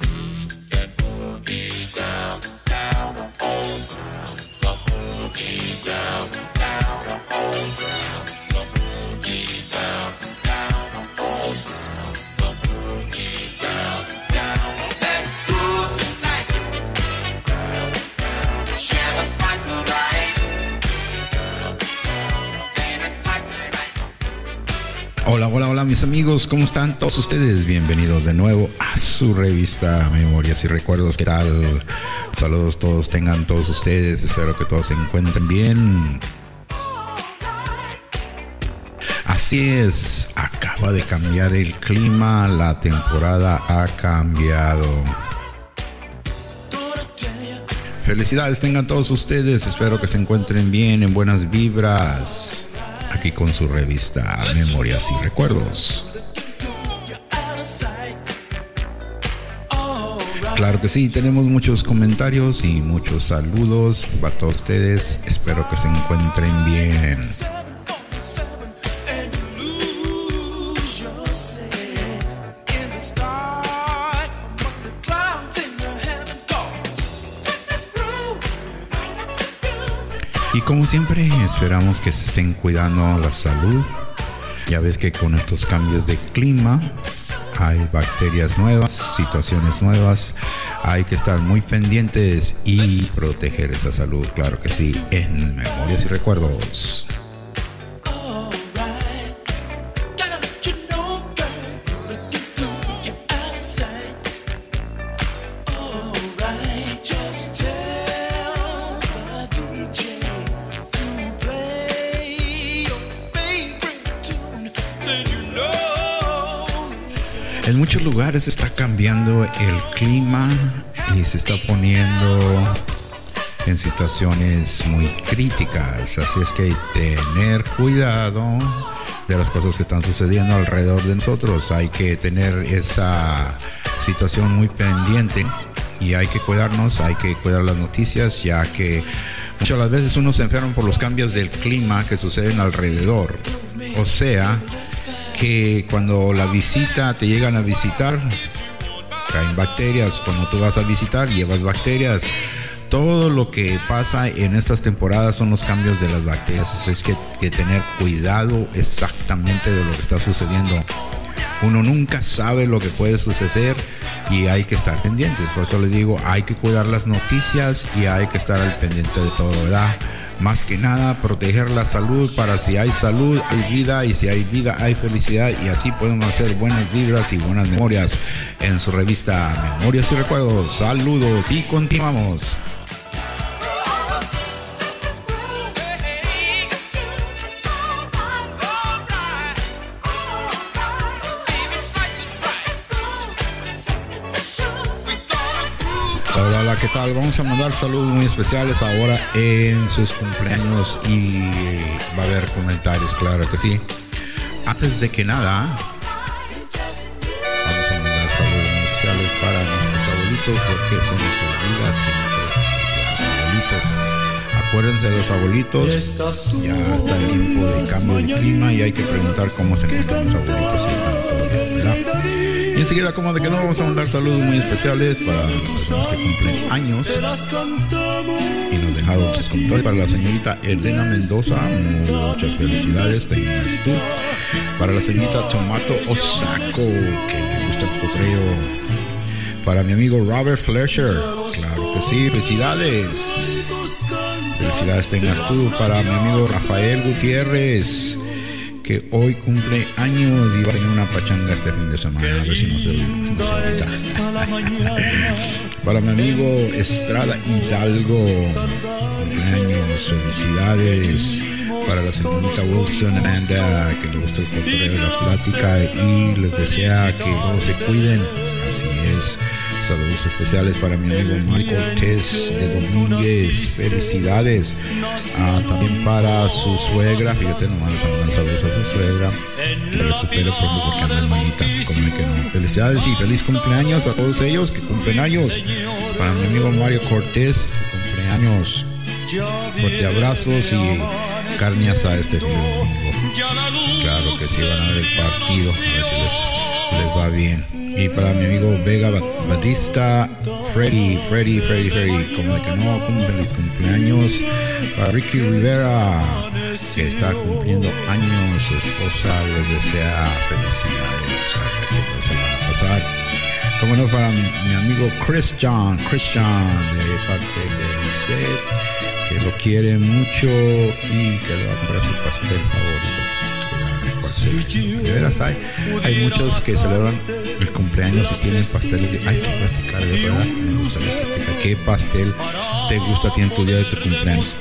Mm-hmm. Amigos, ¿cómo están todos ustedes? Bienvenidos de nuevo a su revista Memorias y Recuerdos. ¿Qué tal? Saludos todos, tengan todos ustedes, espero que todos se encuentren bien. Así es, acaba de cambiar el clima, la temporada ha cambiado. Felicidades tengan todos ustedes, espero que se encuentren bien, en buenas vibras aquí con su revista Memorias y Recuerdos. Claro que sí, tenemos muchos comentarios y muchos saludos para todos ustedes. Espero que se encuentren bien. Como siempre, esperamos que se estén cuidando la salud. Ya ves que con estos cambios de clima hay bacterias nuevas, situaciones nuevas. Hay que estar muy pendientes y proteger esa salud, claro que sí, en memorias y recuerdos. Muchos lugares está cambiando el clima y se está poniendo en situaciones muy críticas. Así es que hay que tener cuidado de las cosas que están sucediendo alrededor de nosotros. Hay que tener esa situación muy pendiente y hay que cuidarnos, hay que cuidar las noticias, ya que muchas las veces uno se enferma por los cambios del clima que suceden alrededor. O sea, que cuando la visita te llegan a visitar, caen bacterias. Cuando tú vas a visitar, llevas bacterias. Todo lo que pasa en estas temporadas son los cambios de las bacterias. Es que, que tener cuidado exactamente de lo que está sucediendo. Uno nunca sabe lo que puede suceder y hay que estar pendientes. Por eso les digo, hay que cuidar las noticias y hay que estar al pendiente de todo, ¿verdad? Más que nada, proteger la salud para si hay salud, hay vida y si hay vida, hay felicidad y así podemos hacer buenas vibras y buenas memorias en su revista Memorias y Recuerdos. Saludos y continuamos. ¿Qué tal? Vamos a mandar saludos muy especiales ahora en sus cumpleaños y va a haber comentarios, claro que sí. Antes de que nada, vamos a mandar saludos muy especiales para nuestros abuelitos porque se nos olvida. Acuérdense de los abuelitos, ya está el tiempo de cambio de clima y hay que preguntar cómo se encuentran los abuelitos si están todos ¿verdad? Y enseguida, como de que no, vamos a mandar saludos muy especiales para las personas que cumplen años. Y nos dejaron sus comentarios para la señorita Elena Mendoza. Muchas felicidades, tengas tú. Para la señorita Tomato Osako, que le gusta el potreo. Para mi amigo Robert Fletcher, claro que sí, felicidades. Felicidades tengas tú. Para mi amigo Rafael Gutiérrez que hoy cumple años y va a tener una pachanga este fin de semana. A ver si no se, no Para mi amigo Estrada Hidalgo, cumpleaños, felicidades. Para la señorita Wilson Amanda, que le gusta el cotorreo de la plática y les desea que todos se cuiden. Así es. Saludos especiales para mi amigo Michael Cortés de Domínguez. Felicidades. Ah, también para su suegra. Fíjate, nomás mandan saludos a su suegra. Que recupere pronto porque anda malita. Como que no. Felicidades y feliz cumpleaños a todos ellos que cumplen años. Para mi amigo Mario Cortés, cumpleaños. Fuerte abrazos y carne asada este fin domingo. Claro que sí, van a ver el partido. A les va bien. Y para mi amigo Vega Batista, Freddy, Freddy, Freddy, Freddy, como de que no, feliz cumpleaños. Para Ricky Rivera, que está cumpliendo años, su esposa les desea felicidades. Como no, para mi amigo Christian, Christian, de parte de set, que lo quiere mucho y que le va a comprar su pastel favorito de veras hay, hay muchos que celebran el cumpleaños y tienen pasteles de, que platicar de verdad, ¿Qué pastel te gusta a ti en tu día de tu cumpleaños?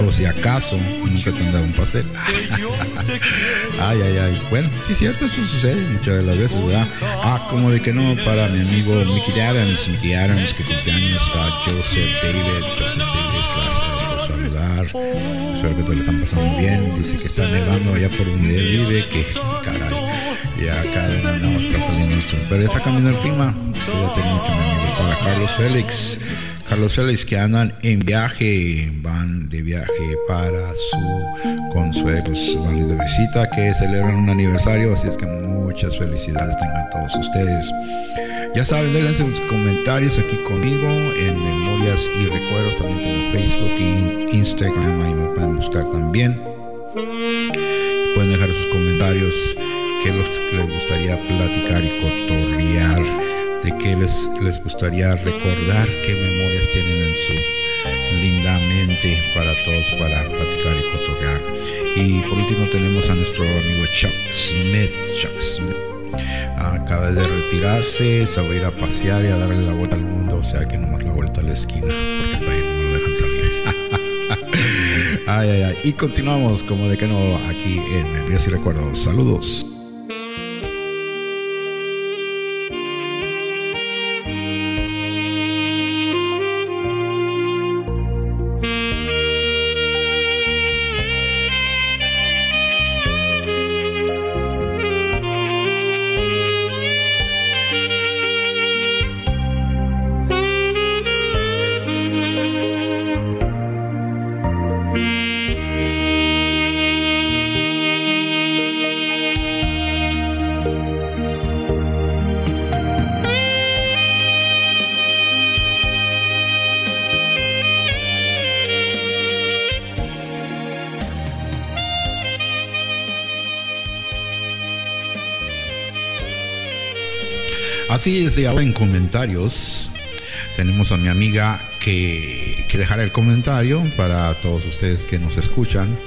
O si acaso nunca te han dado un pastel. ay, ay, ay. Bueno, sí cierto, eso sucede muchas de las veces, ¿verdad? Ah, como de que no, para mi amigo Mickey Adams, Mickey Adams, que cumpleaños a Joseph David, Joseph David, gracias saludar. Espero que todos le pasando bien. Dice que está nevando allá por donde él vive, que caray, ya acá está saliendo esto. Pero ya está cambiando el clima. Cuídate mucho, mi amigo. Para Carlos Félix. Carlos Félix que andan en viaje, van de viaje para su consuelo, van de visita que celebran un aniversario, así es que muchas felicidades tengan todos ustedes. Ya saben, déjense sus comentarios aquí conmigo en Memorias y Recuerdos, también tengo Facebook y Instagram, ahí me pueden buscar también. Pueden dejar sus comentarios, que les gustaría platicar y cotorrear de qué les, les gustaría recordar, qué memorias tienen en su linda mente para todos, para platicar y cotorrear. Y por último tenemos a nuestro amigo Chuck Smith. Chuck Smith acaba de retirarse, se va a ir a pasear y a darle la vuelta al mundo, o sea que nomás la vuelta a la esquina, porque está ahí, no lo dejan salir. ay, ay, ay. Y continuamos como de que no aquí en Memorias y Recuerdos. Saludos. Así es, en comentarios tenemos a mi amiga que, que dejará el comentario para todos ustedes que nos escuchan.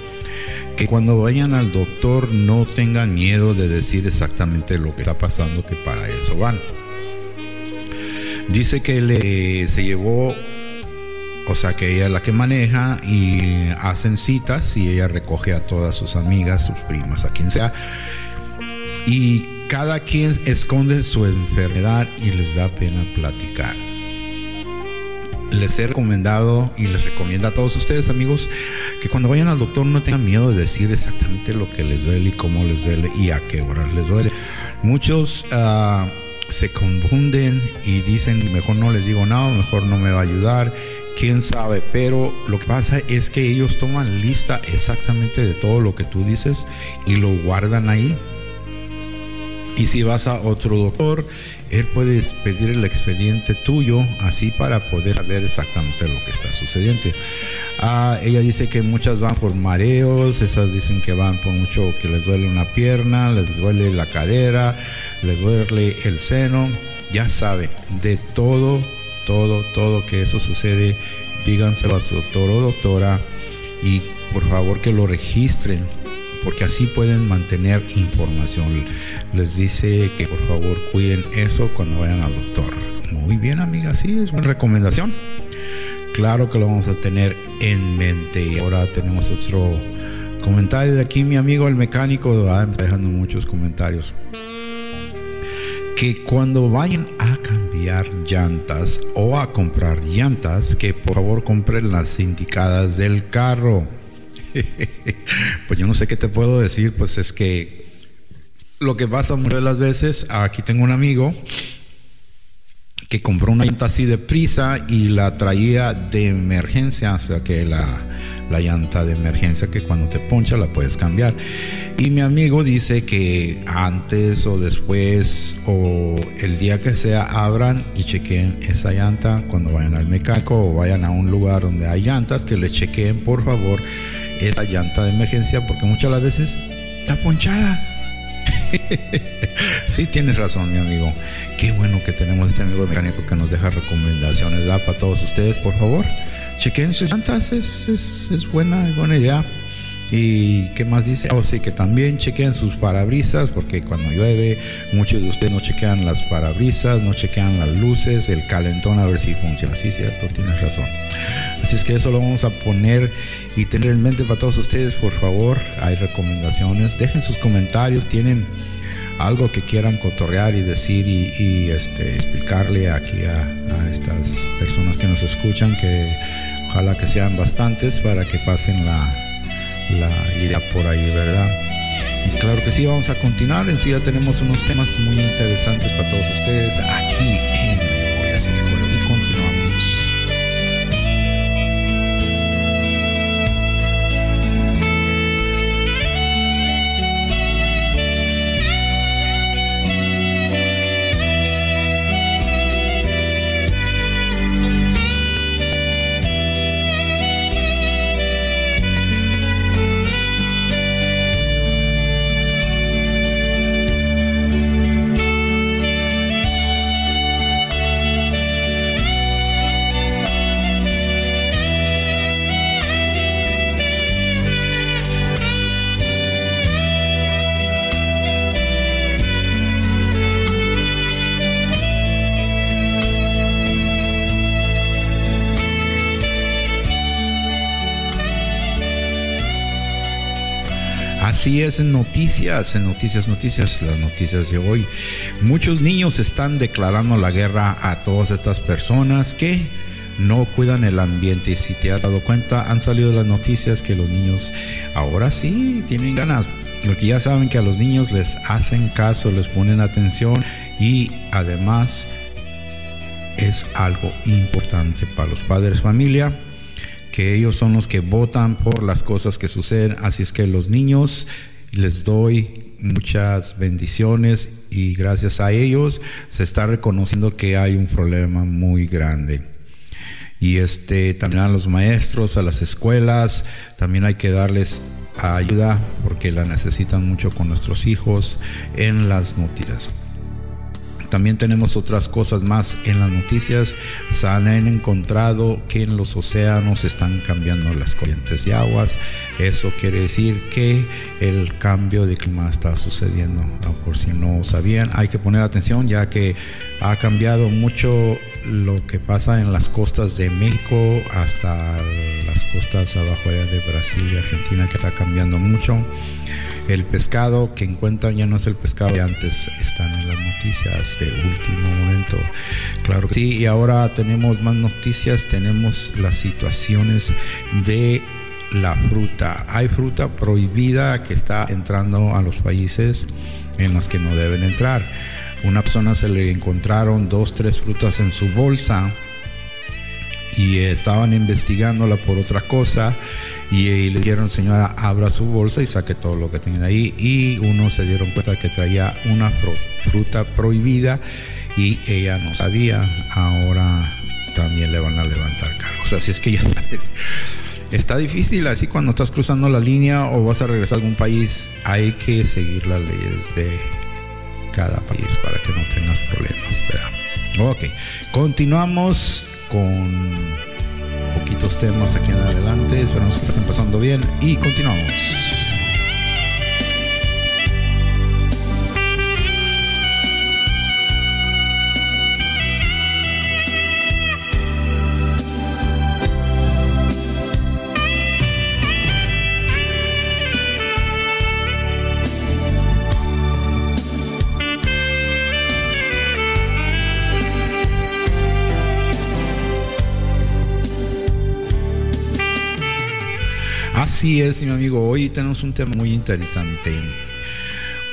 Que cuando vayan al doctor no tengan miedo de decir exactamente lo que está pasando, que para eso van. Dice que le, se llevó, o sea que ella es la que maneja y hacen citas y ella recoge a todas sus amigas, sus primas, a quien sea. Y cada quien esconde su enfermedad y les da pena platicar. Les he recomendado y les recomiendo a todos ustedes amigos que cuando vayan al doctor no tengan miedo de decir exactamente lo que les duele y cómo les duele y a qué hora les duele. Muchos ah, se confunden y dicen mejor no les digo nada, mejor no me va a ayudar, quién sabe, pero lo que pasa es que ellos toman lista exactamente de todo lo que tú dices y lo guardan ahí y si vas a otro doctor, él puede pedir el expediente tuyo así para poder saber exactamente lo que está sucediendo. Ah, ella dice que muchas van por mareos, esas dicen que van por mucho que les duele una pierna, les duele la cadera, les duele el seno. Ya sabe, de todo, todo, todo que eso sucede, díganselo a su doctor o doctora y por favor que lo registren porque así pueden mantener información. Les dice que por favor cuiden eso cuando vayan al doctor. Muy bien, amiga, sí, es una recomendación. Claro que lo vamos a tener en mente. Y ahora tenemos otro comentario de aquí, mi amigo el mecánico, ah, está dejando muchos comentarios. Que cuando vayan a cambiar llantas o a comprar llantas, que por favor compren las indicadas del carro pues yo no sé qué te puedo decir, pues es que lo que pasa muchas de las veces, aquí tengo un amigo que compró una llanta así de prisa y la traía de emergencia, o sea que la, la llanta de emergencia que cuando te poncha la puedes cambiar. Y mi amigo dice que antes o después o el día que sea abran y chequen esa llanta cuando vayan al mecánico o vayan a un lugar donde hay llantas, que les chequeen por favor esa llanta de emergencia porque muchas las veces está ponchada. sí, tienes razón, mi amigo. Qué bueno que tenemos este amigo mecánico que nos deja recomendaciones ¿da? para todos ustedes, por favor. Chequen sus llantas, es, es, es buena, buena idea. ¿Y qué más dice? Oh, sí, que también chequen sus parabrisas, porque cuando llueve, muchos de ustedes no chequean las parabrisas, no chequean las luces, el calentón, a ver si funciona. Sí, cierto, tienes razón. Así es que eso lo vamos a poner y tener en mente para todos ustedes, por favor. Hay recomendaciones, dejen sus comentarios, tienen algo que quieran cotorrear y decir y, este, explicarle aquí a, a estas personas que nos escuchan, que ojalá que sean bastantes para que pasen la la idea por ahí, ¿verdad? Y claro que sí, vamos a continuar. En sí ya tenemos unos temas muy interesantes para todos ustedes aquí en es noticias, en noticias, noticias, las noticias de hoy. Muchos niños están declarando la guerra a todas estas personas que no cuidan el ambiente. Y si te has dado cuenta, han salido las noticias que los niños ahora sí tienen ganas. Porque ya saben que a los niños les hacen caso, les ponen atención y además es algo importante para los padres familia que ellos son los que votan por las cosas que suceden. Así es que los niños les doy muchas bendiciones y gracias a ellos se está reconociendo que hay un problema muy grande. Y este también a los maestros, a las escuelas, también hay que darles ayuda porque la necesitan mucho con nuestros hijos en las noticias. También tenemos otras cosas más en las noticias. Se han encontrado que en los océanos están cambiando las corrientes de aguas. Eso quiere decir que el cambio de clima está sucediendo. Por si no sabían, hay que poner atención ya que ha cambiado mucho lo que pasa en las costas de México hasta las costas abajo de Brasil y Argentina que está cambiando mucho. El pescado que encuentran ya no es el pescado de antes, están en las noticias de último momento. Claro que sí, y ahora tenemos más noticias, tenemos las situaciones de la fruta. Hay fruta prohibida que está entrando a los países en los que no deben entrar. Una persona se le encontraron dos, tres frutas en su bolsa y estaban investigándola por otra cosa y, le dijeron señora abra su bolsa y saque todo lo que tenga ahí y uno se dieron cuenta que traía una fruta prohibida y ella no sabía. Ahora también le van a levantar cargos. Así es que ya está difícil así cuando estás cruzando la línea o vas a regresar a algún país hay que seguir las leyes de cada país para que no tengas problemas ¿verdad? ok continuamos con poquitos temas aquí en adelante. Esperamos que estén pasando bien y continuamos. Es, mi amigo. Hoy tenemos un tema muy interesante.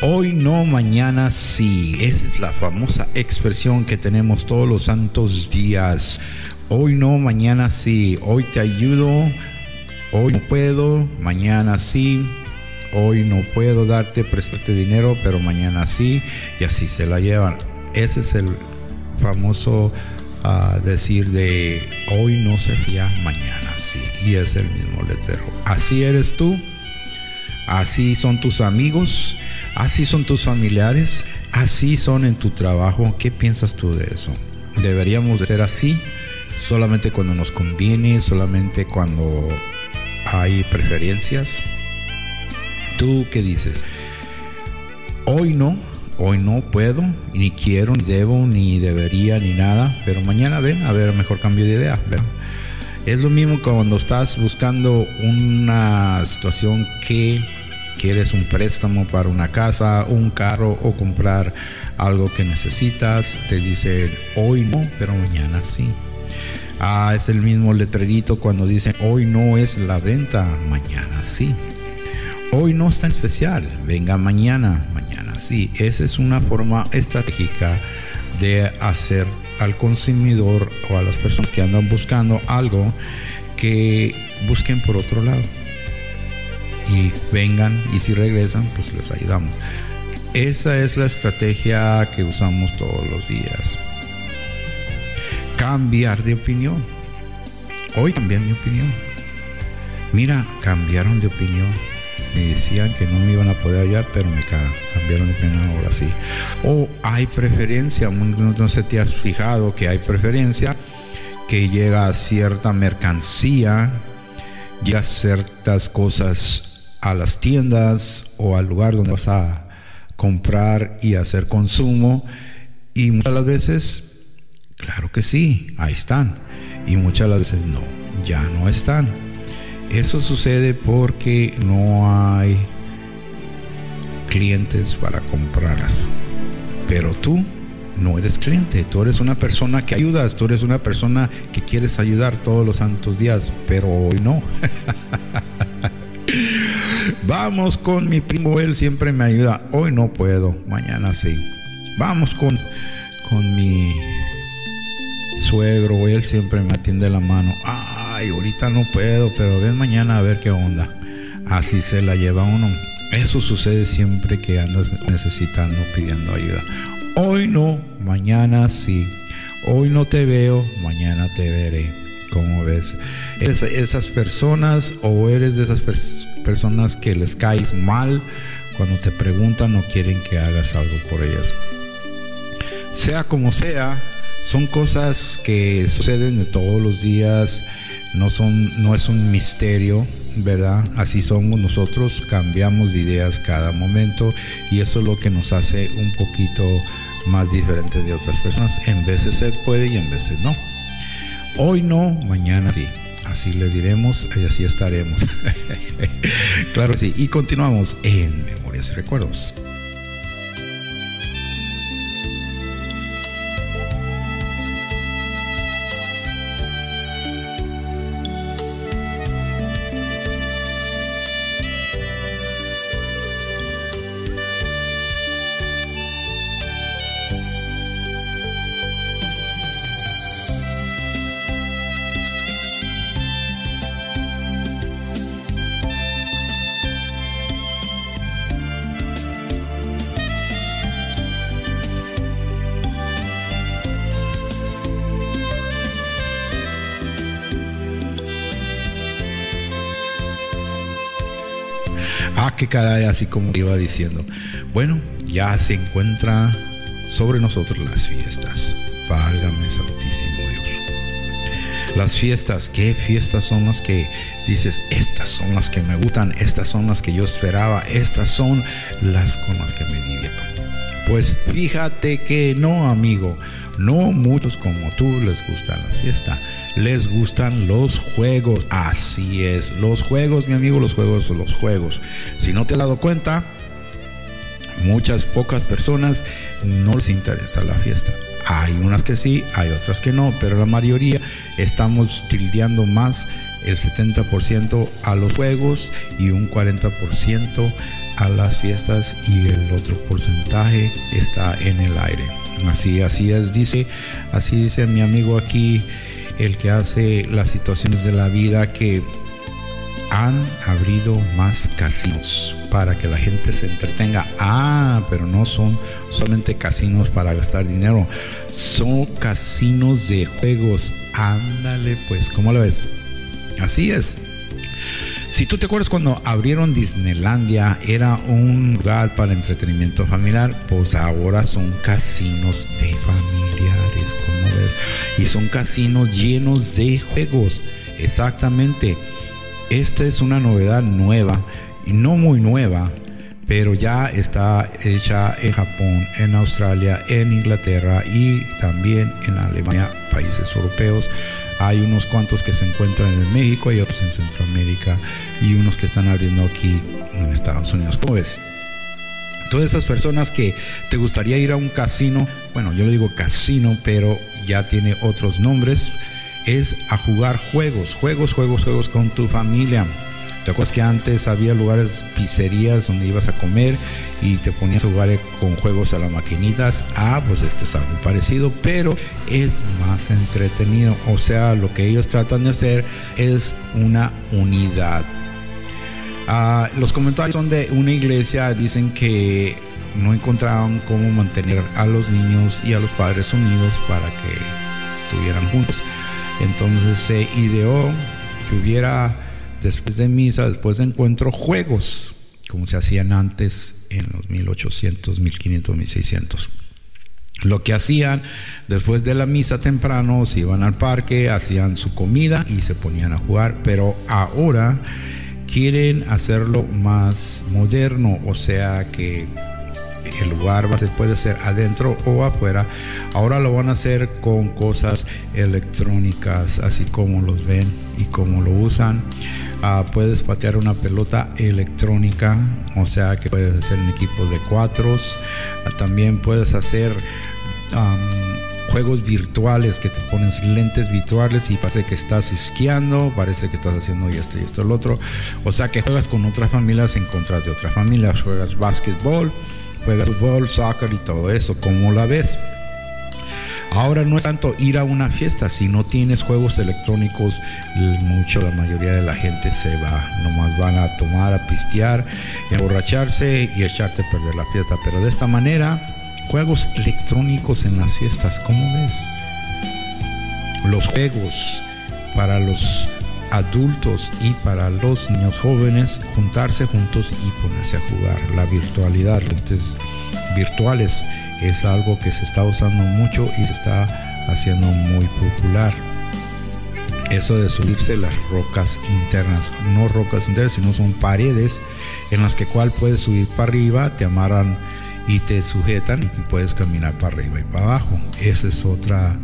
Hoy no, mañana sí. Esa es la famosa expresión que tenemos todos los santos días. Hoy no, mañana sí. Hoy te ayudo. hoy no puedo, mañana sí, hoy no puedo darte, prestarte dinero, pero mañana sí, y así se la llevan. Ese es el famoso ah, decir de hoy no se fía, mañana sí, y es el mismo letrero. Así eres tú, así son tus amigos, así son tus familiares, así son en tu trabajo. ¿Qué piensas tú de eso? ¿Deberíamos de ser así? solamente cuando nos conviene, solamente cuando hay preferencias. ¿Tú qué dices? Hoy no, hoy no puedo, ni quiero, ni debo, ni debería, ni nada, pero mañana ven, a ver, mejor cambio de idea. Es lo mismo cuando estás buscando una situación que quieres un préstamo para una casa, un carro o comprar algo que necesitas, te dicen hoy no, pero mañana sí. Ah, es el mismo letrerito cuando dicen hoy no es la venta, mañana sí. Hoy no está especial, venga mañana, mañana sí. Esa es una forma estratégica de hacer al consumidor o a las personas que andan buscando algo que busquen por otro lado. Y vengan y si regresan, pues les ayudamos. Esa es la estrategia que usamos todos los días cambiar de opinión. Hoy cambié mi opinión. Mira, cambiaron de opinión. Me decían que no me iban a poder hallar, pero me cambiaron de opinión ahora sí. O hay preferencia, no sé te has fijado que hay preferencia, que llega a cierta mercancía, llega ciertas cosas a las tiendas o al lugar donde vas a comprar y hacer consumo. Y muchas las veces Claro que sí, ahí están. Y muchas veces no, ya no están. Eso sucede porque no hay clientes para comprarlas. Pero tú no eres cliente, tú eres una persona que ayudas, tú eres una persona que quieres ayudar todos los santos días, pero hoy no. Vamos con mi primo, él siempre me ayuda. Hoy no puedo, mañana sí. Vamos con, con mi suegro, él siempre me atiende la mano. Ay, ahorita no puedo, pero ven mañana a ver qué onda. Así se la lleva uno. Eso sucede siempre que andas necesitando, pidiendo ayuda. Hoy no, mañana sí. Hoy no te veo, mañana te veré. como ves? ¿Eres esas personas o eres de esas personas que les caes mal cuando te preguntan o quieren que hagas algo por ellas? Sea como sea, son cosas que suceden de todos los días, no, son, no es un misterio, ¿verdad? Así somos nosotros, cambiamos de ideas cada momento y eso es lo que nos hace un poquito más diferente de otras personas. En veces se puede y en veces no. Hoy no, mañana sí. Así le diremos y así estaremos. claro sí. Y continuamos en Memorias y Recuerdos. Así como iba diciendo. Bueno, ya se encuentra sobre nosotros las fiestas. Válgame Santísimo Dios. Las fiestas, ¿qué fiestas son las que dices? Estas son las que me gustan, estas son las que yo esperaba, estas son las con las que me divierto. Pues fíjate que no, amigo, no muchos como tú les gusta la fiesta les gustan los juegos. Así es, los juegos, mi amigo, los juegos los juegos. Si no te has dado cuenta, muchas pocas personas no les interesa la fiesta. Hay unas que sí, hay otras que no, pero la mayoría estamos tildeando más el 70% a los juegos y un 40% a las fiestas y el otro porcentaje está en el aire. Así, así es, dice, así dice mi amigo aquí el que hace las situaciones de la vida que han abrido más casinos para que la gente se entretenga. Ah, pero no son solamente casinos para gastar dinero, son casinos de juegos. Ándale, pues, ¿cómo lo ves? Así es. Si tú te acuerdas cuando abrieron Disneylandia, era un lugar para entretenimiento familiar, pues ahora son casinos de familiares, ¿cómo ves? Y son casinos llenos de juegos, exactamente. Esta es una novedad nueva, y no muy nueva, pero ya está hecha en Japón, en Australia, en Inglaterra y también en Alemania, países europeos. Hay unos cuantos que se encuentran en México, y otros en Centroamérica y unos que están abriendo aquí en Estados Unidos. ¿Cómo ves? Todas esas personas que te gustaría ir a un casino, bueno, yo le digo casino, pero ya tiene otros nombres, es a jugar juegos, juegos, juegos, juegos con tu familia. ¿Te acuerdas que antes había lugares, pizzerías donde ibas a comer y te ponías a jugar con juegos a las maquinitas? Ah, pues esto es algo parecido, pero es más entretenido. O sea, lo que ellos tratan de hacer es una unidad. Ah, los comentarios son de una iglesia, dicen que no encontraban cómo mantener a los niños y a los padres unidos para que estuvieran juntos. Entonces se ideó que hubiera después de misa, después de encuentro, juegos, como se hacían antes en los 1800, 1500, 1600. Lo que hacían después de la misa temprano, se iban al parque, hacían su comida y se ponían a jugar, pero ahora quieren hacerlo más moderno, o sea que el lugar ser, puede ser adentro o afuera. Ahora lo van a hacer con cosas electrónicas, así como los ven y como lo usan. Ah, puedes patear una pelota electrónica, o sea que puedes hacer en equipos de cuatros. Ah, también puedes hacer juegos virtuales que te pones lentes virtuales y parece que estás esquiando, parece que estás haciendo esto y esto y lo otro. O sea que juegas con otras familias en contra de otras familias. Juegas básquetbol, juegas fútbol, soccer y todo eso. ¿Cómo la ves? Ahora no es tanto ir a una fiesta, si no tienes juegos electrónicos, mucho, la mayoría de la gente se va, nomás van a tomar, a pistear, emborracharse y echarte a perder la fiesta. Pero de esta manera, juegos electrónicos en las fiestas, ¿cómo ves? Los juegos para los adultos y para los niños jóvenes, juntarse juntos y ponerse a jugar. La virtualidad, lentes virtuales es algo que se está usando mucho y se está haciendo muy popular. Eso de subirse las rocas internas, no rocas internas, sino son paredes en las que cual puedes subir para arriba, te amarran y te sujetan y puedes caminar para arriba y para abajo. Esa es otra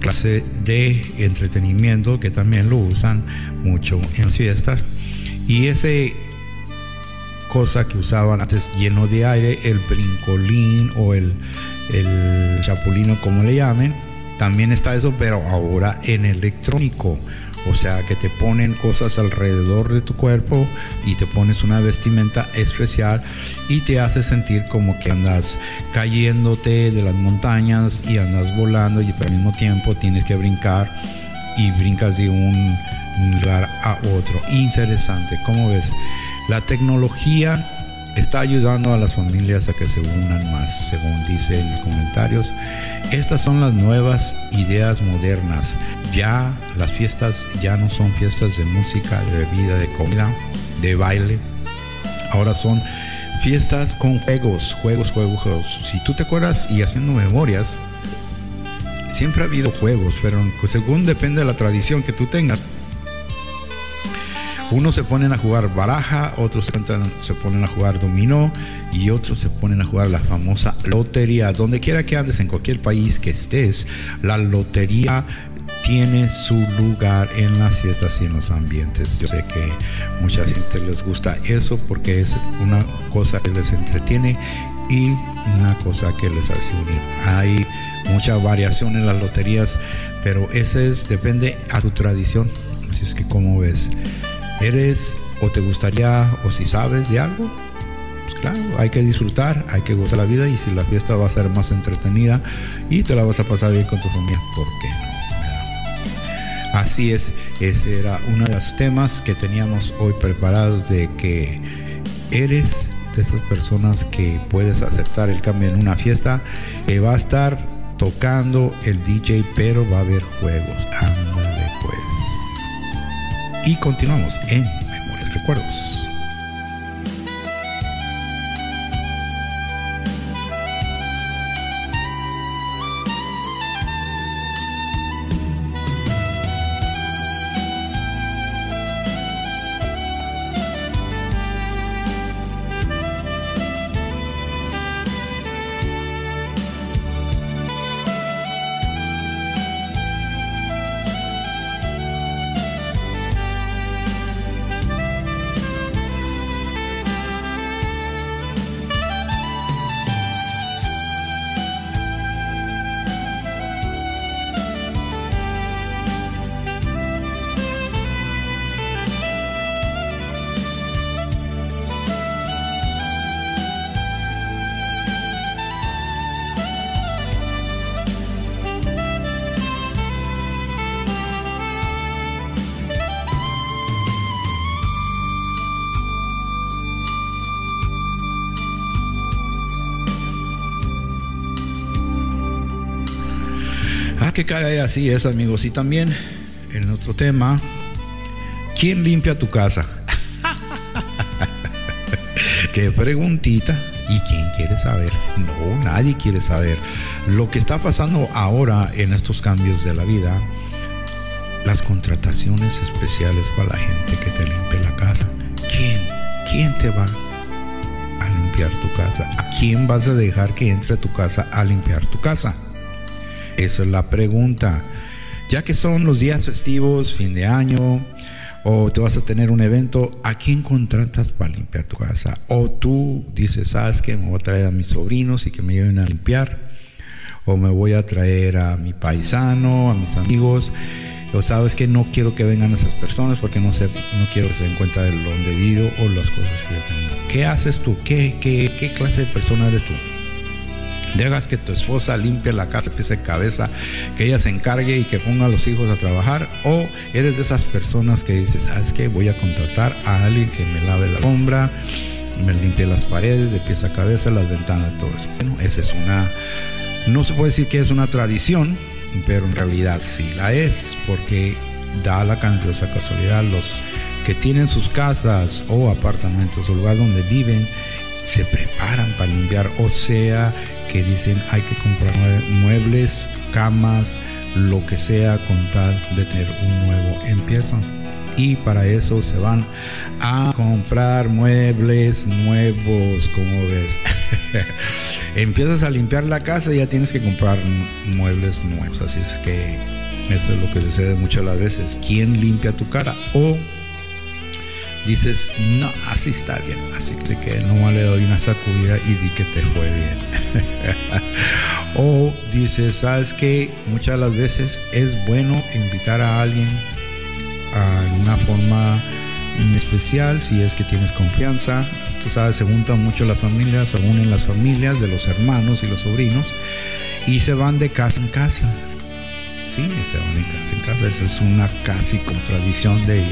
clase de entretenimiento que también lo usan mucho en fiestas. Y ese cosa que usaban antes lleno de aire, el brincolín o el, el chapulino, como le llamen. También está eso, pero ahora en electrónico. O sea que te ponen cosas alrededor de tu cuerpo y te pones una vestimenta especial y te hace sentir como que andas cayéndote de las montañas y andas volando y al mismo tiempo tienes que brincar y brincas de un lugar a otro. Interesante, ¿cómo ves? La tecnología está ayudando a las familias a que se unan más, según dice en los comentarios. Estas son las nuevas ideas modernas. Ya las fiestas ya no son fiestas de música, de bebida, de comida, de baile. Ahora son fiestas con juegos, juegos, juegos, juegos. Si tú te acuerdas y haciendo memorias, siempre ha habido juegos, pero según depende de la tradición que tú tengas. Unos se ponen a jugar baraja, otros se ponen a jugar dominó y otros se ponen a jugar la famosa lotería. Donde quiera que andes, en cualquier país que estés, la lotería tiene su lugar en las fiestas y en los ambientes. Yo sé que mucha gente les gusta eso porque es una cosa que les entretiene y una cosa que les hace unir. Hay mucha variación en las loterías, pero ese es depende a tu tradición. Así es que como ves, eres o te gustaría o si sabes de algo, pues claro, hay que disfrutar, hay que gozar la vida y si la fiesta va a ser más entretenida y te la vas a pasar bien con tu familia, ¿por qué no? Así es, ese era uno de los temas que teníamos hoy preparados de que eres de esas personas que puedes aceptar el cambio en una fiesta. que va a estar tocando el DJ, pero va a haber juegos. Pues. Y continuamos en Memorias Recuerdos. Que cae así es, amigos. Y también en otro tema, ¿quién limpia tu casa? Qué preguntita. ¿Y quién quiere saber? No, nadie quiere saber. Lo que está pasando ahora en estos cambios de la vida, las contrataciones especiales para la gente que te limpie la casa. ¿Quién? ¿Quién te va a limpiar tu casa? ¿A quién vas a dejar que entre a tu casa a limpiar tu casa? Esa es la pregunta. Ya que son los días festivos, fin de año, o te vas a tener un evento, ¿a quién contratas para limpiar tu casa? O tú dices, ¿sabes qué? Me voy a traer a mis sobrinos y que me lleven a limpiar. O me voy a traer a mi paisano, a mis amigos. O sabes que no quiero que vengan esas personas porque no sé, no quiero que se den cuenta de donde vivo o las cosas que yo tengo. ¿Qué haces tú? ¿Qué, qué, qué clase de persona eres tú? Dejas que tu esposa limpie la casa, de cabeza, que ella se encargue y que ponga a los hijos a trabajar. O eres de esas personas que dices, ¿sabes qué? Voy a contratar a alguien que me lave la sombra, me limpie las paredes de pieza a cabeza, las ventanas, todo eso. Bueno, esa es una, no se puede decir que es una tradición, pero en realidad sí la es, porque da la cantiosa casualidad, los que tienen sus casas o apartamentos o lugar donde viven, se preparan para limpiar, o sea, que dicen hay que comprar muebles, camas, lo que sea con tal de tener un nuevo empiezo. Y para eso se van a comprar muebles nuevos, como ves. Empiezas a limpiar la casa y ya tienes que comprar muebles nuevos. Así es que eso es lo que sucede muchas veces. ¿Quién limpia tu cara? O dices, no, así está bien, así que no le doy una sacudida y di que te fue bien. o dices, sabes que muchas de las veces es bueno invitar a alguien a una forma especial si es que tienes confianza. Tú sabes, se juntan mucho las familias, se unen las familias de los hermanos y los sobrinos y se van de casa en casa. Sí, se van de casa en casa. Eso es una casi contradicción de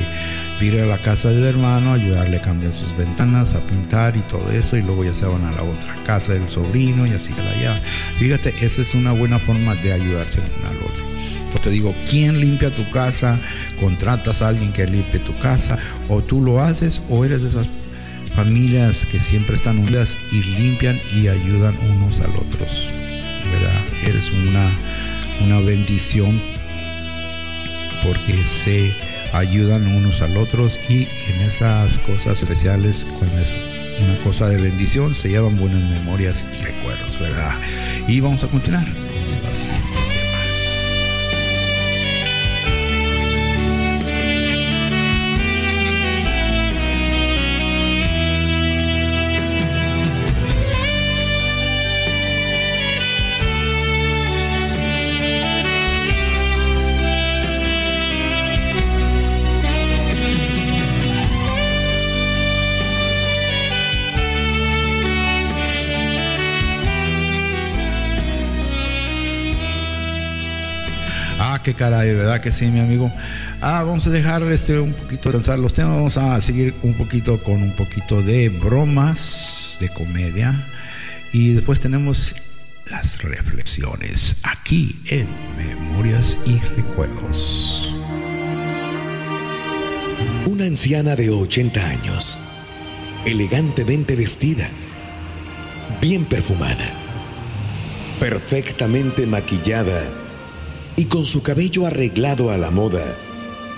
ir a la casa del hermano, ayudarle a cambiar sus ventanas, a pintar y todo eso, y luego ya se van a la otra casa del sobrino y así se la llevan. Fíjate, esa es una buena forma de ayudarse uno al otro. Pues te digo, ¿quién limpia tu casa? ¿Contratas a alguien que limpie tu casa? ¿O tú lo haces? ¿O eres de esas familias que siempre están unidas y limpian y ayudan unos al otros? ¿Verdad? Eres una, una bendición porque sé ayudan unos al otros y en esas cosas especiales, cuando es una cosa de bendición, se llevan buenas memorias y recuerdos, ¿verdad? Y vamos a continuar Ah, qué caray, ¿verdad que sí, mi amigo? Ah, vamos a dejar este un poquito de lanzar los temas. Vamos a seguir un poquito con un poquito de bromas, de comedia. Y después tenemos las reflexiones aquí en Memorias y Recuerdos. Una anciana de 80 años, elegantemente vestida, bien perfumada, perfectamente maquillada y con su cabello arreglado a la moda,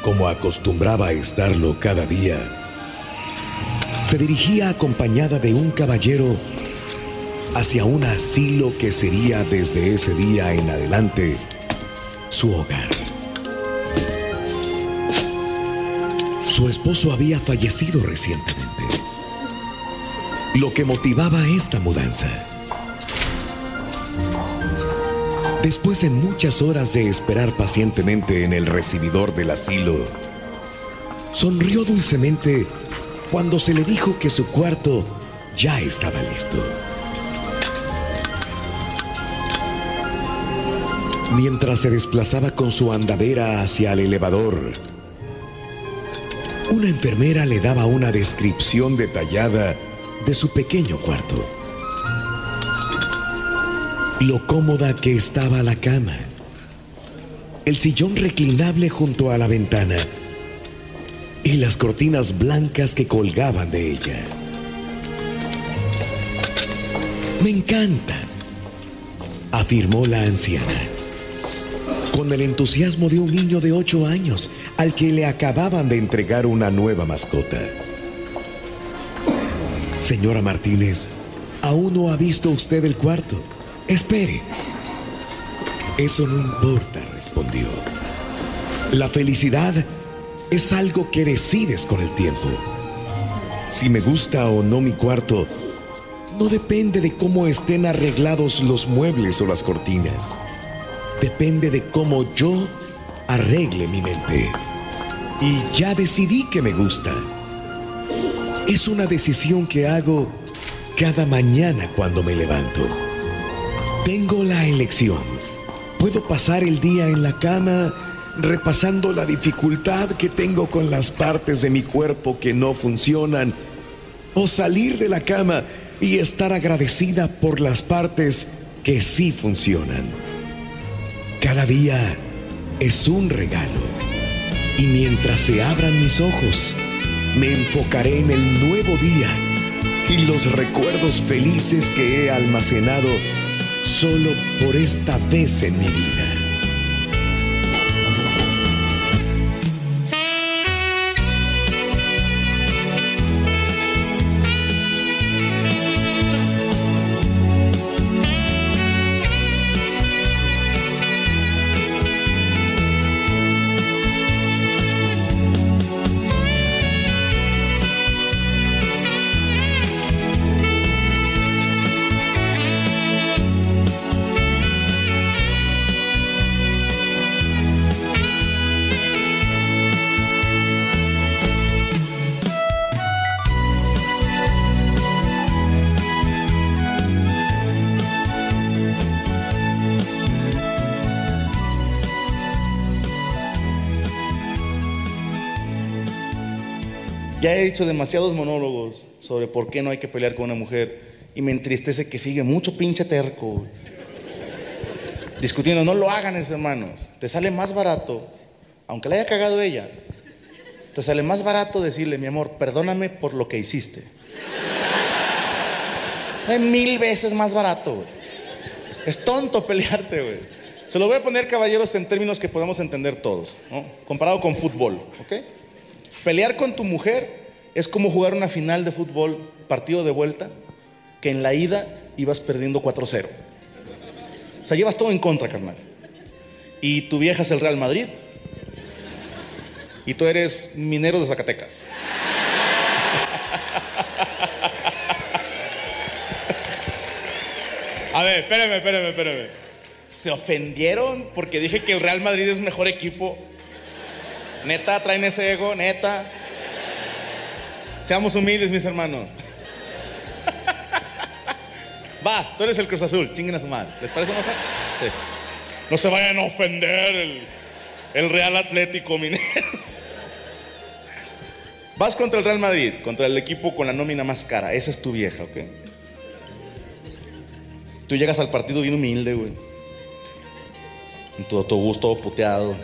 como acostumbraba a estarlo cada día, se dirigía acompañada de un caballero hacia un asilo que sería desde ese día en adelante su hogar. Su esposo había fallecido recientemente, lo que motivaba esta mudanza. Después de muchas horas de esperar pacientemente en el recibidor del asilo, sonrió dulcemente cuando se le dijo que su cuarto ya estaba listo. Mientras se desplazaba con su andadera hacia el elevador, una enfermera le daba una descripción detallada de su pequeño cuarto. Lo cómoda que estaba la cama, el sillón reclinable junto a la ventana y las cortinas blancas que colgaban de ella. Me encanta, afirmó la anciana con el entusiasmo de un niño de ocho años al que le acababan de entregar una nueva mascota. Señora Martínez, aún no ha visto usted el cuarto. Espere. Eso no importa, respondió. La felicidad es algo que decides con el tiempo. Si me gusta o no mi cuarto, no depende de cómo estén arreglados los muebles o las cortinas depende de cómo yo arregle mi mente. Y ya decidí que me gusta. Es una decisión que hago cada mañana cuando me levanto. Tengo la elección. Puedo pasar el día en la cama repasando la dificultad que tengo con las partes de mi cuerpo que no funcionan. O salir de la cama y estar agradecida por las partes que sí funcionan. Cada día es un regalo. Y mientras se abran mis ojos, me enfocaré en el nuevo día y los recuerdos felices que he almacenado solo por esta vez en mi vida. He dicho demasiados monólogos sobre por qué no hay que pelear con una mujer y me entristece que sigue mucho pinche terco. Discutiendo, no lo hagan, hermanos. Te sale más barato, aunque le haya cagado ella, te sale más barato decirle, mi amor, perdóname por lo que hiciste. Es mil veces más barato, güey. Es tonto pelearte, güey. Se lo voy a poner, caballeros, en términos que podamos entender todos, ¿no? Comparado con fútbol, ¿ok? Pelear con tu mujer es como jugar una final de fútbol, partido de vuelta, que en la ida ibas perdiendo 4-0. O sea, llevas todo en contra, carnal. Y tu vieja es el Real Madrid. Y tú eres minero de Zacatecas. A ver, espérame, espérame, espérame. ¿Se ofendieron porque dije que el Real Madrid es mejor equipo? Neta, traen ese ego, neta. Seamos humildes, mis hermanos. Va, tú eres el Cruz Azul, chinguen a su madre. ¿Les parece más Sí. No se vayan a ofender. El Real Atlético Minero. Vas contra el Real Madrid, contra el equipo con la nómina más cara. Esa es tu vieja, ¿ok? Tú llegas al partido bien humilde, güey. En tu autobús todo puteado.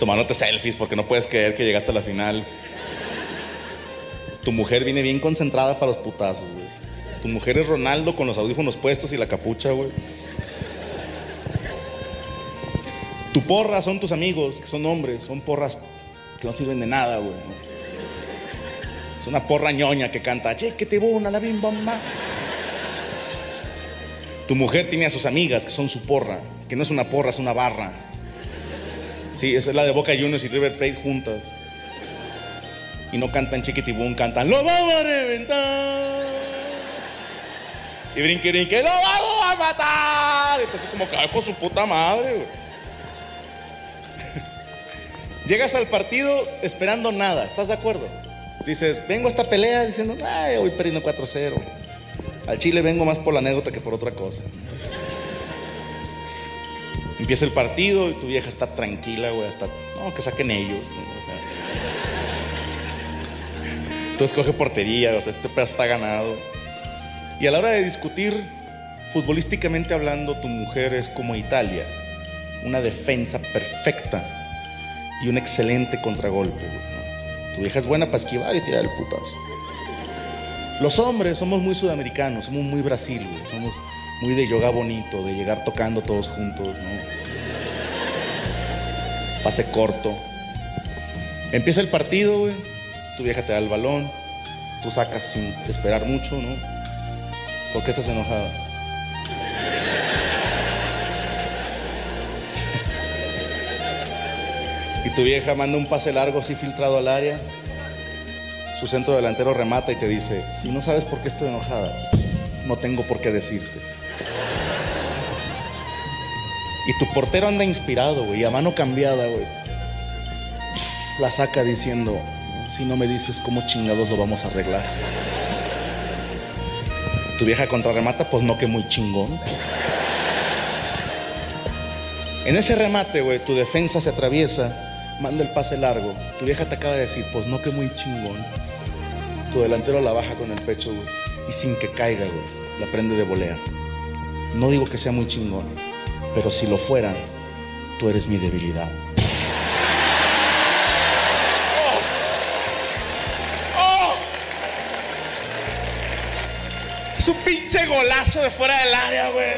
Tomándote selfies porque no puedes creer que llegaste a la final. Tu mujer viene bien concentrada para los putazos, güey. Tu mujer es Ronaldo con los audífonos puestos y la capucha, güey. Tu porra son tus amigos, que son hombres, son porras que no sirven de nada, güey. Es una porra ñoña que canta, che, que te una la bim bomba. Tu mujer tiene a sus amigas, que son su porra, que no es una porra, es una barra. Sí, es la de Boca Juniors y River Plate juntas. Y no cantan chiquitibún, cantan, lo vamos a reventar. Y brinque, brinque, lo vamos a matar. Entonces como cae con su puta madre, güey. Llegas al partido esperando nada, ¿estás de acuerdo? Dices, vengo a esta pelea diciendo, ay, voy perdiendo 4-0. Al Chile vengo más por la anécdota que por otra cosa. Empieza el partido y tu vieja está tranquila, güey, hasta, no, que saquen ellos. O sea, tú escoge portería, o sea, este pedazo está ganado. Y a la hora de discutir, futbolísticamente hablando, tu mujer es como Italia, una defensa perfecta y un excelente contragolpe. ¿no? Tu vieja es buena para esquivar y tirar el putazo. Los hombres somos muy sudamericanos, somos muy Brasil, somos muy de yoga bonito, de llegar tocando todos juntos, ¿no? Pase corto. Empieza el partido, güey. Tu vieja te da el balón. Tú sacas sin esperar mucho, ¿no? ¿Por qué estás enojada? Y tu vieja manda un pase largo así filtrado al área. Su centro delantero remata y te dice, si no sabes por qué estoy enojada, no tengo por qué decirte. Y tu portero anda inspirado, güey, a mano cambiada, güey. La saca diciendo, si no me dices cómo chingados lo vamos a arreglar. Tu vieja contrarremata, pues no que muy chingón. En ese remate, güey, tu defensa se atraviesa, manda el pase largo. Tu vieja te acaba de decir, pues no que muy chingón. Tu delantero la baja con el pecho, güey. Y sin que caiga, güey, la prende de volea. No digo que sea muy chingón, pero si lo fuera, tú eres mi debilidad. Es un pinche golazo de fuera del área, güey.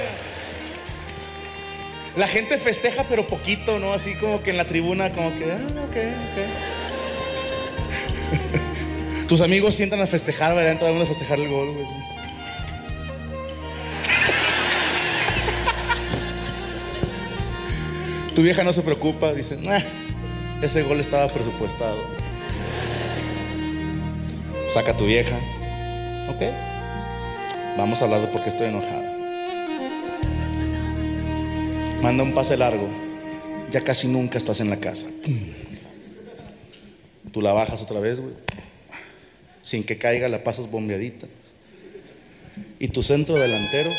La gente festeja, pero poquito, ¿no? Así como que en la tribuna, como que, ah, ok, ok. Tus amigos sientan a festejar, ¿verdad? Entran a festejar el gol, güey. Tu vieja no se preocupa, dice, "Nah, ese gol estaba presupuestado. Saca a tu vieja, ok. Vamos a hablar de por qué estoy enojada. Manda un pase largo. Ya casi nunca estás en la casa. Tú la bajas otra vez, güey. Sin que caiga, la pasas bombeadita. Y tu centro delantero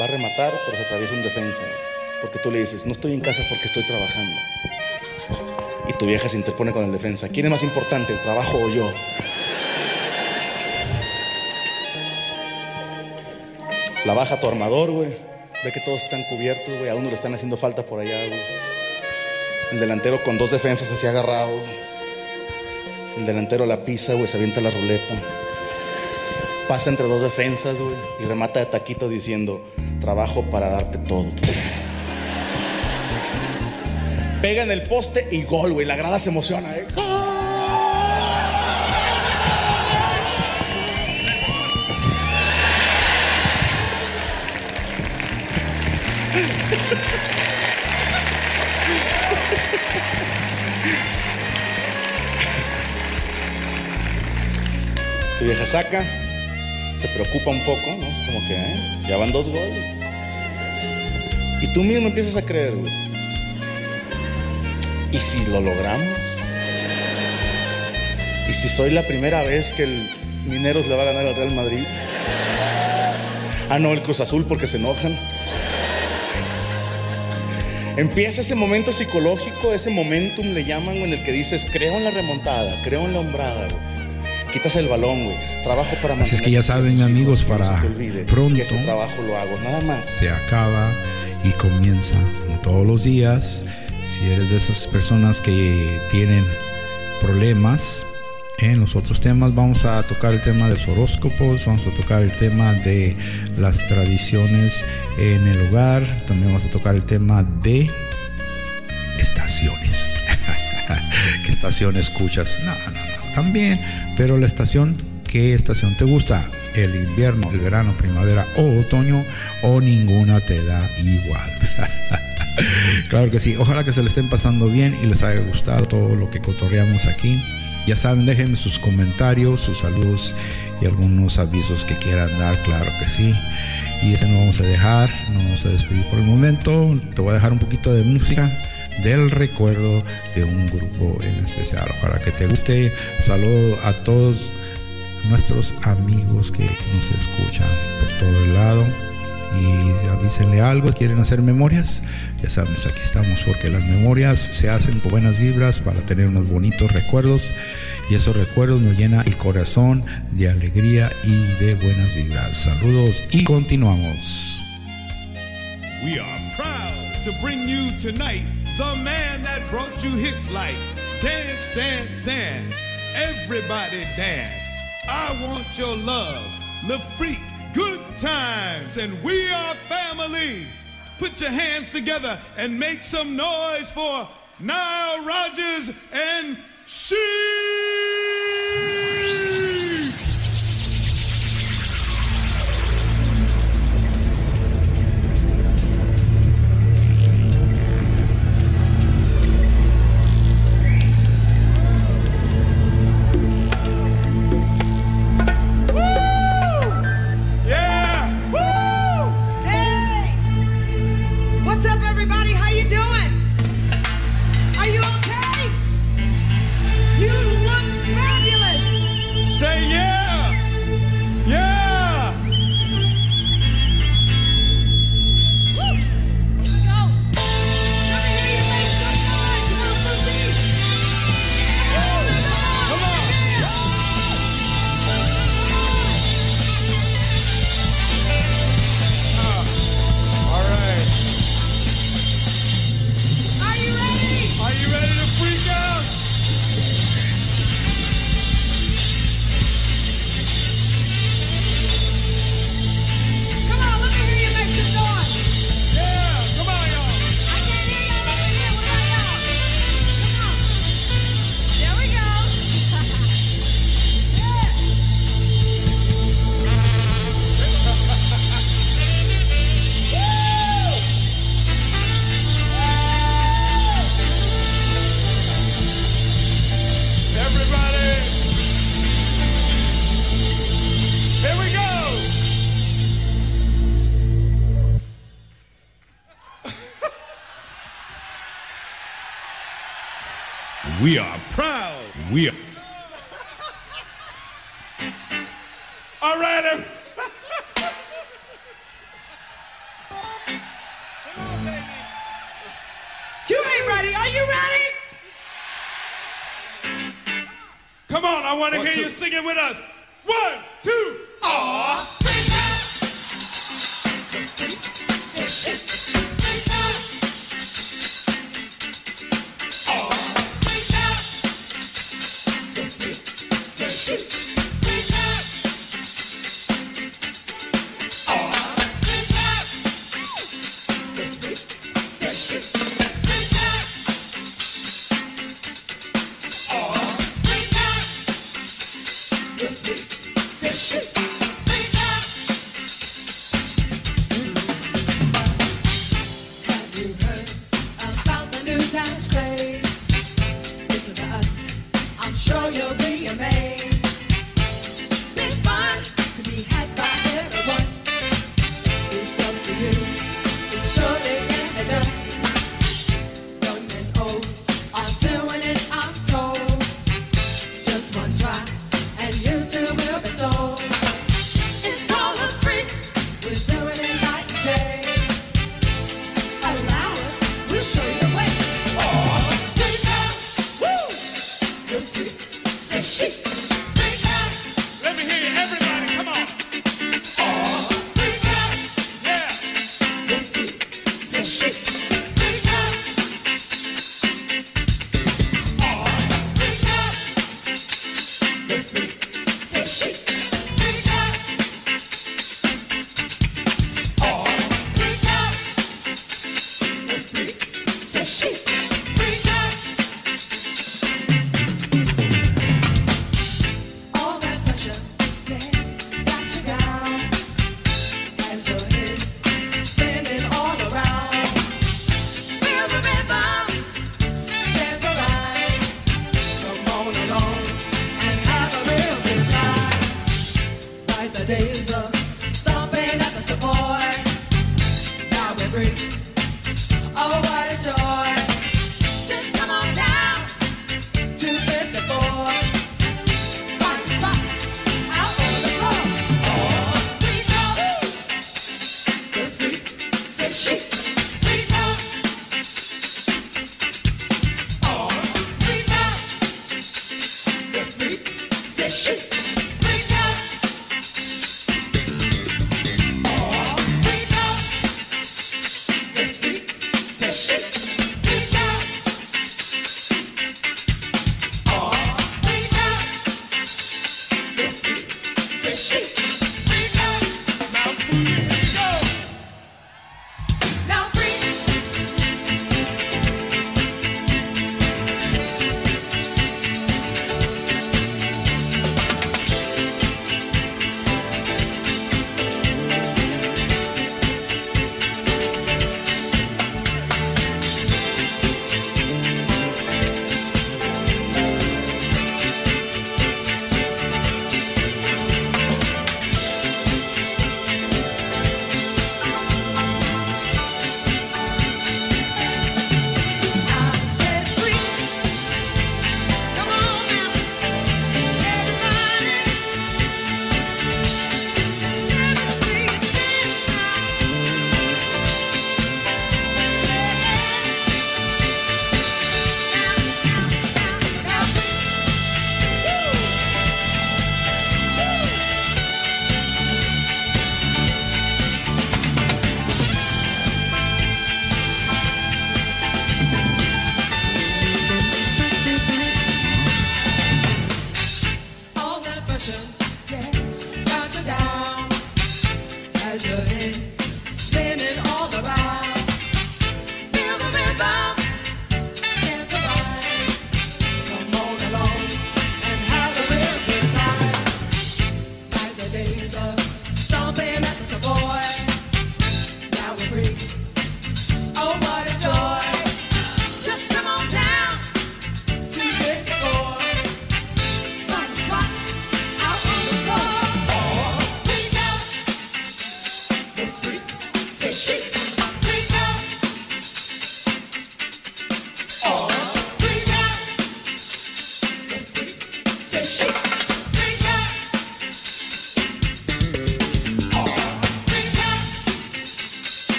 va a rematar, pero se atraviesa un defensa. Porque tú le dices, no estoy en casa porque estoy trabajando. Y tu vieja se interpone con el defensa. ¿Quién es más importante, el trabajo o yo? La baja tu armador, güey. Ve que todos están cubiertos, güey. A uno le están haciendo falta por allá, güey. El delantero con dos defensas así agarrado. El delantero la pisa, güey, se avienta la ruleta. Pasa entre dos defensas, güey. Y remata de taquito diciendo, trabajo para darte todo. Pega en el poste y gol, güey. La grada se emociona, ¿eh? Tu vieja saca, se preocupa un poco, ¿no? Es como que, ¿eh? Ya van dos goles. Y tú mismo empiezas a creer, güey. ¿Y si lo logramos? ¿Y si soy la primera vez que el Mineros le va a ganar al Real Madrid? Ah, no, el Cruz Azul porque se enojan. Empieza ese momento psicológico, ese momentum le llaman, en el que dices, creo en la remontada, creo en la hombrada, Quitas el balón, güey. Trabajo para Así es que ya saben, amigos, para pronto. Que este trabajo lo hago, nada más. Se acaba y comienza todos los días. Si eres de esas personas que tienen problemas, en los otros temas vamos a tocar el tema de los horóscopos, vamos a tocar el tema de las tradiciones en el hogar, también vamos a tocar el tema de estaciones. ¿Qué estación escuchas? No, no, no, también, pero la estación, ¿qué estación te gusta? ¿El invierno, el verano, primavera o otoño? ¿O ninguna te da igual? claro que sí, ojalá que se le estén pasando bien y les haya gustado todo lo que cotorreamos aquí. Ya saben, déjenme sus comentarios, sus saludos y algunos avisos que quieran dar, claro que sí. Y ese no vamos a dejar, no vamos a despedir por el momento. Te voy a dejar un poquito de música del recuerdo de un grupo en especial. Ojalá que te guste. Saludo a todos nuestros amigos que nos escuchan por todo el lado. Y avísenle algo, quieren hacer memorias, ya sabes, aquí estamos porque las memorias se hacen por buenas vibras para tener unos bonitos recuerdos y esos recuerdos nos llena el corazón de alegría y de buenas vibras. Saludos y continuamos. We are proud to bring you tonight the man that brought you hits like Dance, Dance, Dance. Everybody dance. I want your love. The freak, good times, and we are family. Put your hands together and make some noise for Nile Rodgers and she. it with us. One, two, ah.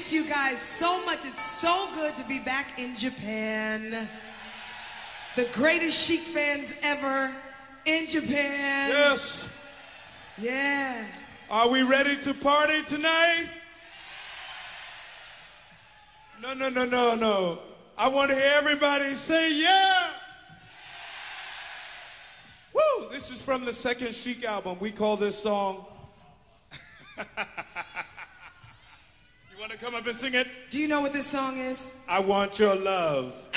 miss you guys so much. It's so good to be back in Japan. The greatest Chic fans ever in Japan. Yes. Yeah. Are we ready to party tonight? No, no, no, no, no. I want to hear everybody say, yeah. Woo! This is from the second Chic album. We call this song. come up and sing it? Do you know what this song is? I Want Your Love.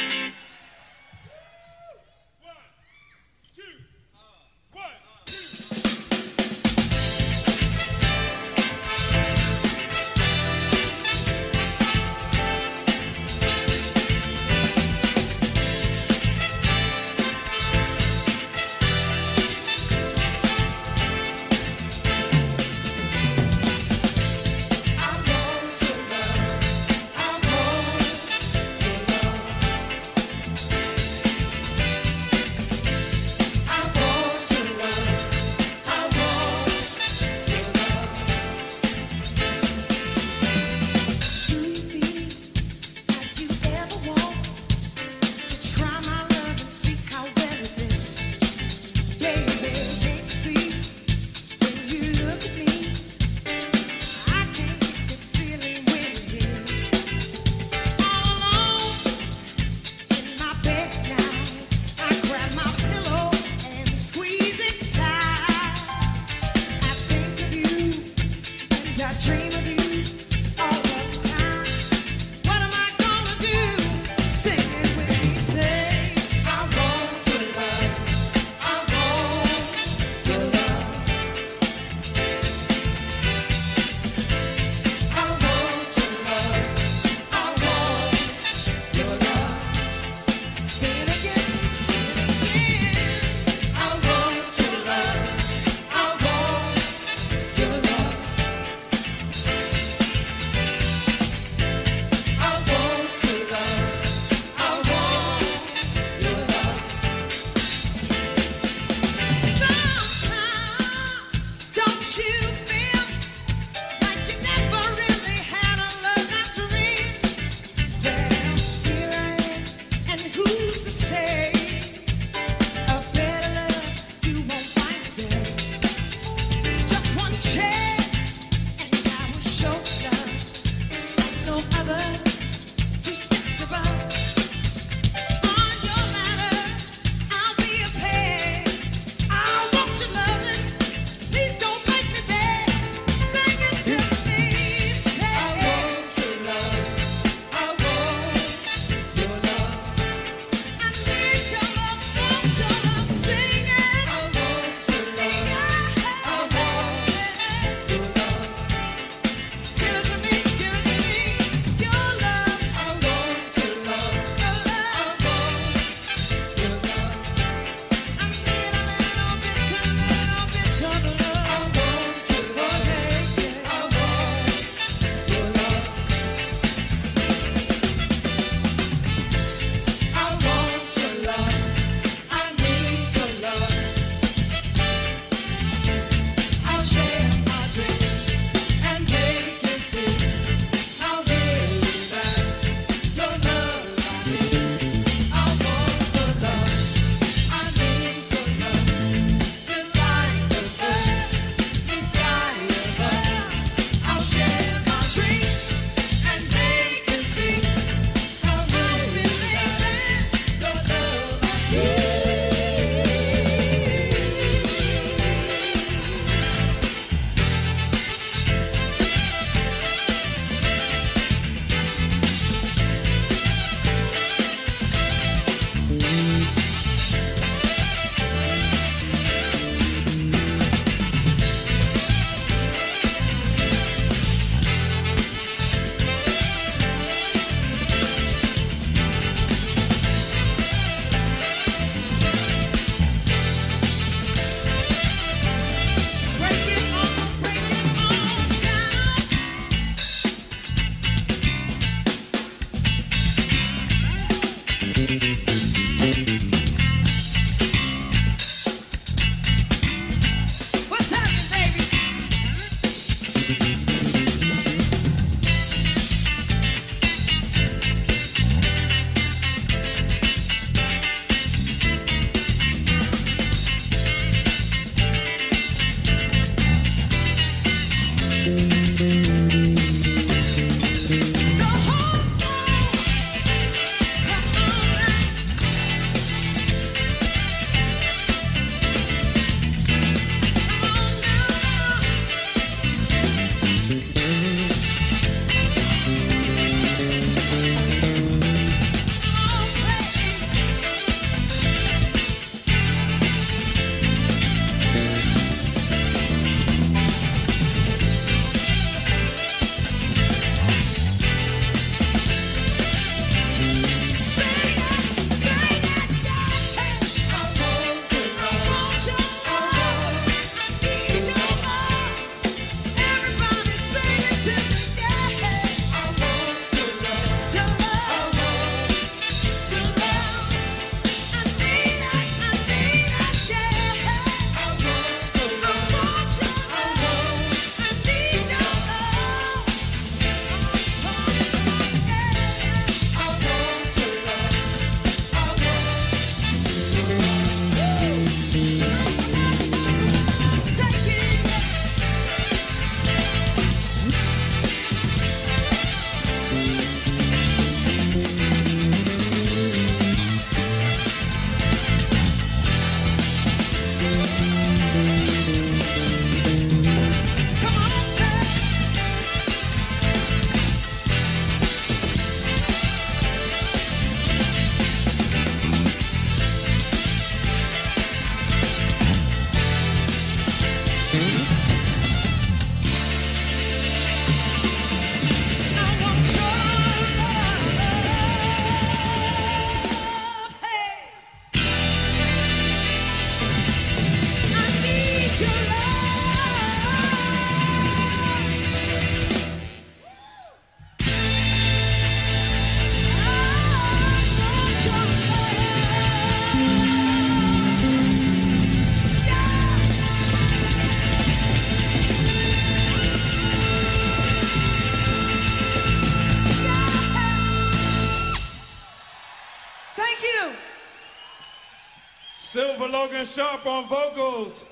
Logan Sharp on vocals.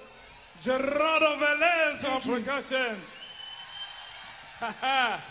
Gerardo Velez on percussion.